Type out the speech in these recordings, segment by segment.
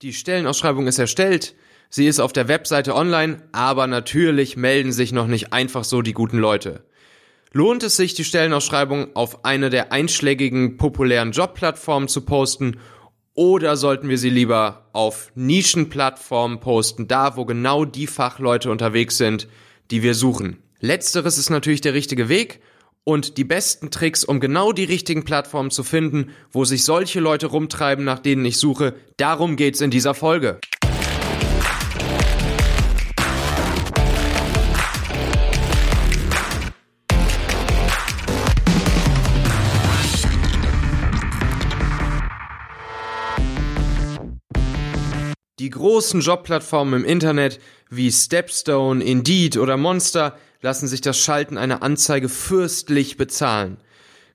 Die Stellenausschreibung ist erstellt, sie ist auf der Webseite online, aber natürlich melden sich noch nicht einfach so die guten Leute. Lohnt es sich, die Stellenausschreibung auf eine der einschlägigen populären Jobplattformen zu posten oder sollten wir sie lieber auf Nischenplattformen posten, da wo genau die Fachleute unterwegs sind, die wir suchen? Letzteres ist natürlich der richtige Weg und die besten Tricks, um genau die richtigen Plattformen zu finden, wo sich solche Leute rumtreiben, nach denen ich suche, darum geht's in dieser Folge. Die großen Jobplattformen im Internet wie Stepstone, Indeed oder Monster lassen sich das Schalten einer Anzeige fürstlich bezahlen.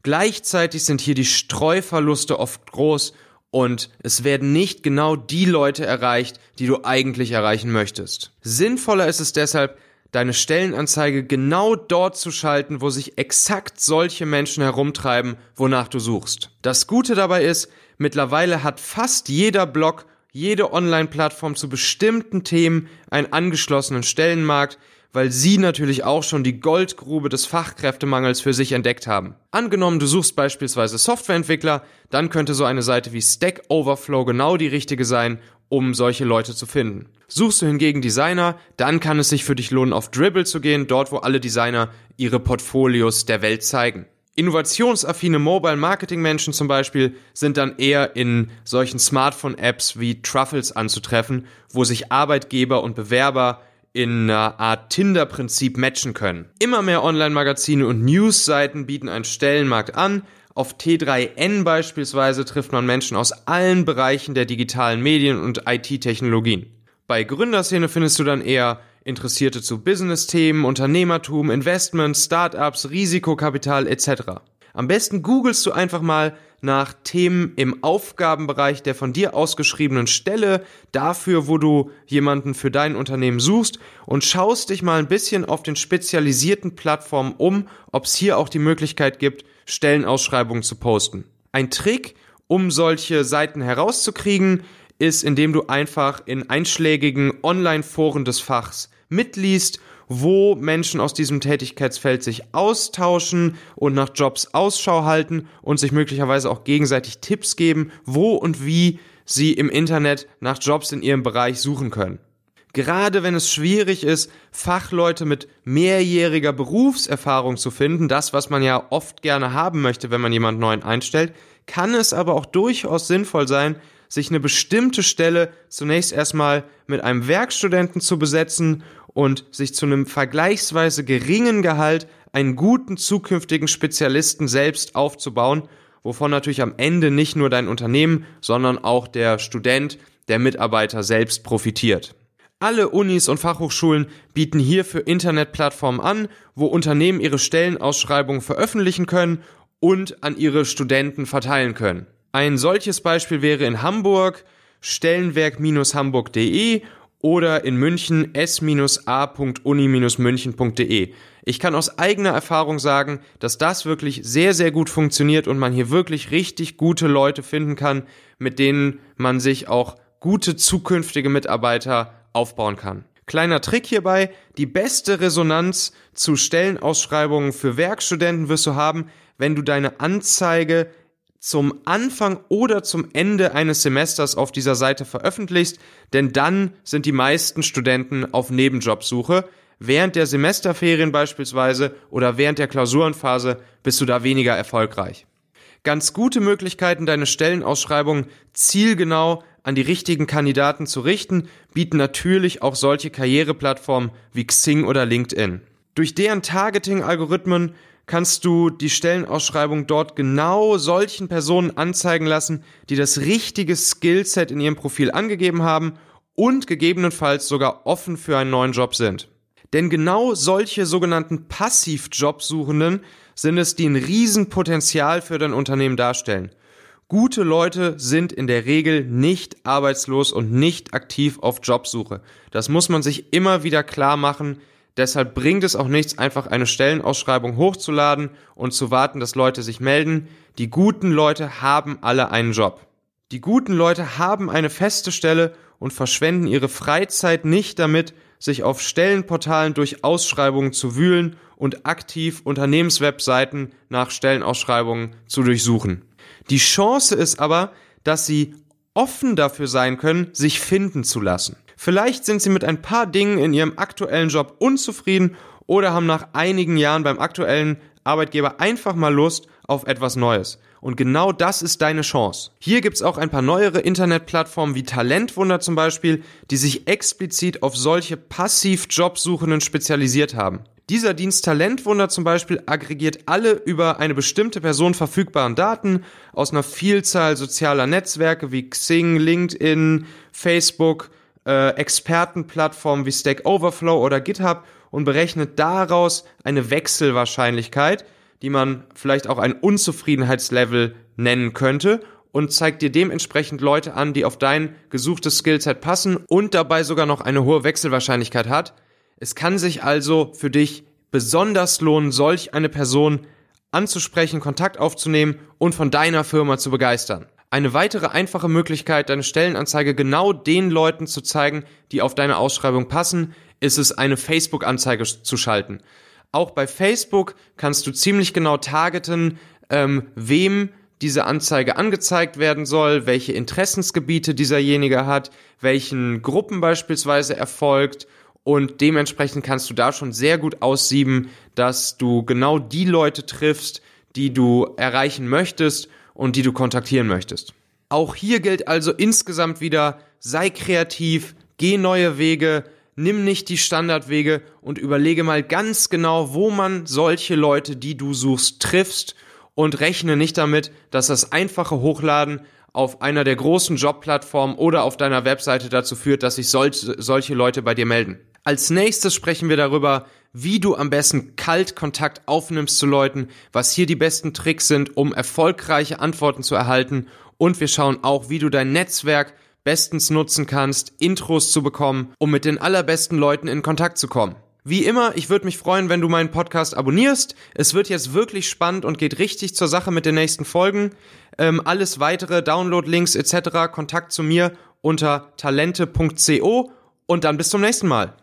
Gleichzeitig sind hier die Streuverluste oft groß und es werden nicht genau die Leute erreicht, die du eigentlich erreichen möchtest. Sinnvoller ist es deshalb, deine Stellenanzeige genau dort zu schalten, wo sich exakt solche Menschen herumtreiben, wonach du suchst. Das Gute dabei ist, mittlerweile hat fast jeder Blog, jede Online-Plattform zu bestimmten Themen einen angeschlossenen Stellenmarkt, weil sie natürlich auch schon die Goldgrube des Fachkräftemangels für sich entdeckt haben. Angenommen, du suchst beispielsweise Softwareentwickler, dann könnte so eine Seite wie Stack Overflow genau die richtige sein, um solche Leute zu finden. Suchst du hingegen Designer, dann kann es sich für dich lohnen, auf Dribble zu gehen, dort wo alle Designer ihre Portfolios der Welt zeigen. Innovationsaffine Mobile Marketing Menschen zum Beispiel sind dann eher in solchen Smartphone Apps wie Truffles anzutreffen, wo sich Arbeitgeber und Bewerber in einer Art Tinder-Prinzip matchen können. Immer mehr Online-Magazine und News-Seiten bieten einen Stellenmarkt an. Auf T3N beispielsweise trifft man Menschen aus allen Bereichen der digitalen Medien und IT-Technologien. Bei Gründerszene findest du dann eher Interessierte zu Business-Themen, Unternehmertum, Investment, Startups, Risikokapital etc. Am besten googelst du einfach mal nach Themen im Aufgabenbereich der von dir ausgeschriebenen Stelle, dafür, wo du jemanden für dein Unternehmen suchst und schaust dich mal ein bisschen auf den spezialisierten Plattformen um, ob es hier auch die Möglichkeit gibt, Stellenausschreibungen zu posten. Ein Trick, um solche Seiten herauszukriegen, ist, indem du einfach in einschlägigen Online-Foren des Fachs mitliest wo Menschen aus diesem Tätigkeitsfeld sich austauschen und nach Jobs Ausschau halten und sich möglicherweise auch gegenseitig Tipps geben, wo und wie sie im Internet nach Jobs in ihrem Bereich suchen können. Gerade wenn es schwierig ist, Fachleute mit mehrjähriger Berufserfahrung zu finden, das, was man ja oft gerne haben möchte, wenn man jemand neuen einstellt, kann es aber auch durchaus sinnvoll sein, sich eine bestimmte Stelle zunächst erstmal mit einem Werkstudenten zu besetzen und sich zu einem vergleichsweise geringen Gehalt einen guten zukünftigen Spezialisten selbst aufzubauen, wovon natürlich am Ende nicht nur dein Unternehmen, sondern auch der Student, der Mitarbeiter selbst profitiert. Alle Unis und Fachhochschulen bieten hierfür Internetplattformen an, wo Unternehmen ihre Stellenausschreibungen veröffentlichen können und an ihre Studenten verteilen können. Ein solches Beispiel wäre in Hamburg stellenwerk-hamburg.de oder in München s-a.uni-münchen.de. Ich kann aus eigener Erfahrung sagen, dass das wirklich sehr, sehr gut funktioniert und man hier wirklich richtig gute Leute finden kann, mit denen man sich auch gute zukünftige Mitarbeiter aufbauen kann. Kleiner Trick hierbei, die beste Resonanz zu Stellenausschreibungen für Werkstudenten wirst du haben, wenn du deine Anzeige zum Anfang oder zum Ende eines Semesters auf dieser Seite veröffentlichst, denn dann sind die meisten Studenten auf Nebenjobsuche. Während der Semesterferien beispielsweise oder während der Klausurenphase bist du da weniger erfolgreich. Ganz gute Möglichkeiten, deine Stellenausschreibung zielgenau an die richtigen Kandidaten zu richten, bieten natürlich auch solche Karriereplattformen wie Xing oder LinkedIn. Durch deren Targeting-Algorithmen kannst du die Stellenausschreibung dort genau solchen Personen anzeigen lassen, die das richtige Skillset in ihrem Profil angegeben haben und gegebenenfalls sogar offen für einen neuen Job sind. Denn genau solche sogenannten Passivjobsuchenden sind es, die ein Riesenpotenzial für dein Unternehmen darstellen. Gute Leute sind in der Regel nicht arbeitslos und nicht aktiv auf Jobsuche. Das muss man sich immer wieder klar machen, Deshalb bringt es auch nichts, einfach eine Stellenausschreibung hochzuladen und zu warten, dass Leute sich melden. Die guten Leute haben alle einen Job. Die guten Leute haben eine feste Stelle und verschwenden ihre Freizeit nicht damit, sich auf Stellenportalen durch Ausschreibungen zu wühlen und aktiv Unternehmenswebseiten nach Stellenausschreibungen zu durchsuchen. Die Chance ist aber, dass sie offen dafür sein können, sich finden zu lassen. Vielleicht sind sie mit ein paar Dingen in ihrem aktuellen Job unzufrieden oder haben nach einigen Jahren beim aktuellen Arbeitgeber einfach mal Lust auf etwas Neues. Und genau das ist deine Chance. Hier gibt's auch ein paar neuere Internetplattformen wie Talentwunder zum Beispiel, die sich explizit auf solche passiv Jobsuchenden spezialisiert haben. Dieser Dienst Talentwunder zum Beispiel aggregiert alle über eine bestimmte Person verfügbaren Daten aus einer Vielzahl sozialer Netzwerke wie Xing, LinkedIn, Facebook, äh, Expertenplattformen wie Stack Overflow oder GitHub und berechnet daraus eine Wechselwahrscheinlichkeit, die man vielleicht auch ein Unzufriedenheitslevel nennen könnte und zeigt dir dementsprechend Leute an, die auf dein gesuchtes Skillset passen und dabei sogar noch eine hohe Wechselwahrscheinlichkeit hat. Es kann sich also für dich besonders lohnen, solch eine Person anzusprechen, Kontakt aufzunehmen und von deiner Firma zu begeistern. Eine weitere einfache Möglichkeit, deine Stellenanzeige genau den Leuten zu zeigen, die auf deine Ausschreibung passen, ist es, eine Facebook-Anzeige zu schalten. Auch bei Facebook kannst du ziemlich genau targeten, ähm, wem diese Anzeige angezeigt werden soll, welche Interessensgebiete dieserjenige hat, welchen Gruppen beispielsweise erfolgt und dementsprechend kannst du da schon sehr gut aussieben, dass du genau die Leute triffst, die du erreichen möchtest und die du kontaktieren möchtest. Auch hier gilt also insgesamt wieder, sei kreativ, geh neue Wege, nimm nicht die Standardwege und überlege mal ganz genau, wo man solche Leute, die du suchst, triffst und rechne nicht damit, dass das einfache Hochladen auf einer der großen Jobplattformen oder auf deiner Webseite dazu führt, dass sich solche, Leute bei dir melden. Als nächstes sprechen wir darüber, wie du am besten Kaltkontakt aufnimmst zu Leuten, was hier die besten Tricks sind, um erfolgreiche Antworten zu erhalten und wir schauen auch, wie du dein Netzwerk bestens nutzen kannst, Intros zu bekommen, um mit den allerbesten Leuten in Kontakt zu kommen. Wie immer, ich würde mich freuen, wenn du meinen Podcast abonnierst. Es wird jetzt wirklich spannend und geht richtig zur Sache mit den nächsten Folgen. Ähm, alles weitere, Download-Links etc., Kontakt zu mir unter talente.co und dann bis zum nächsten Mal.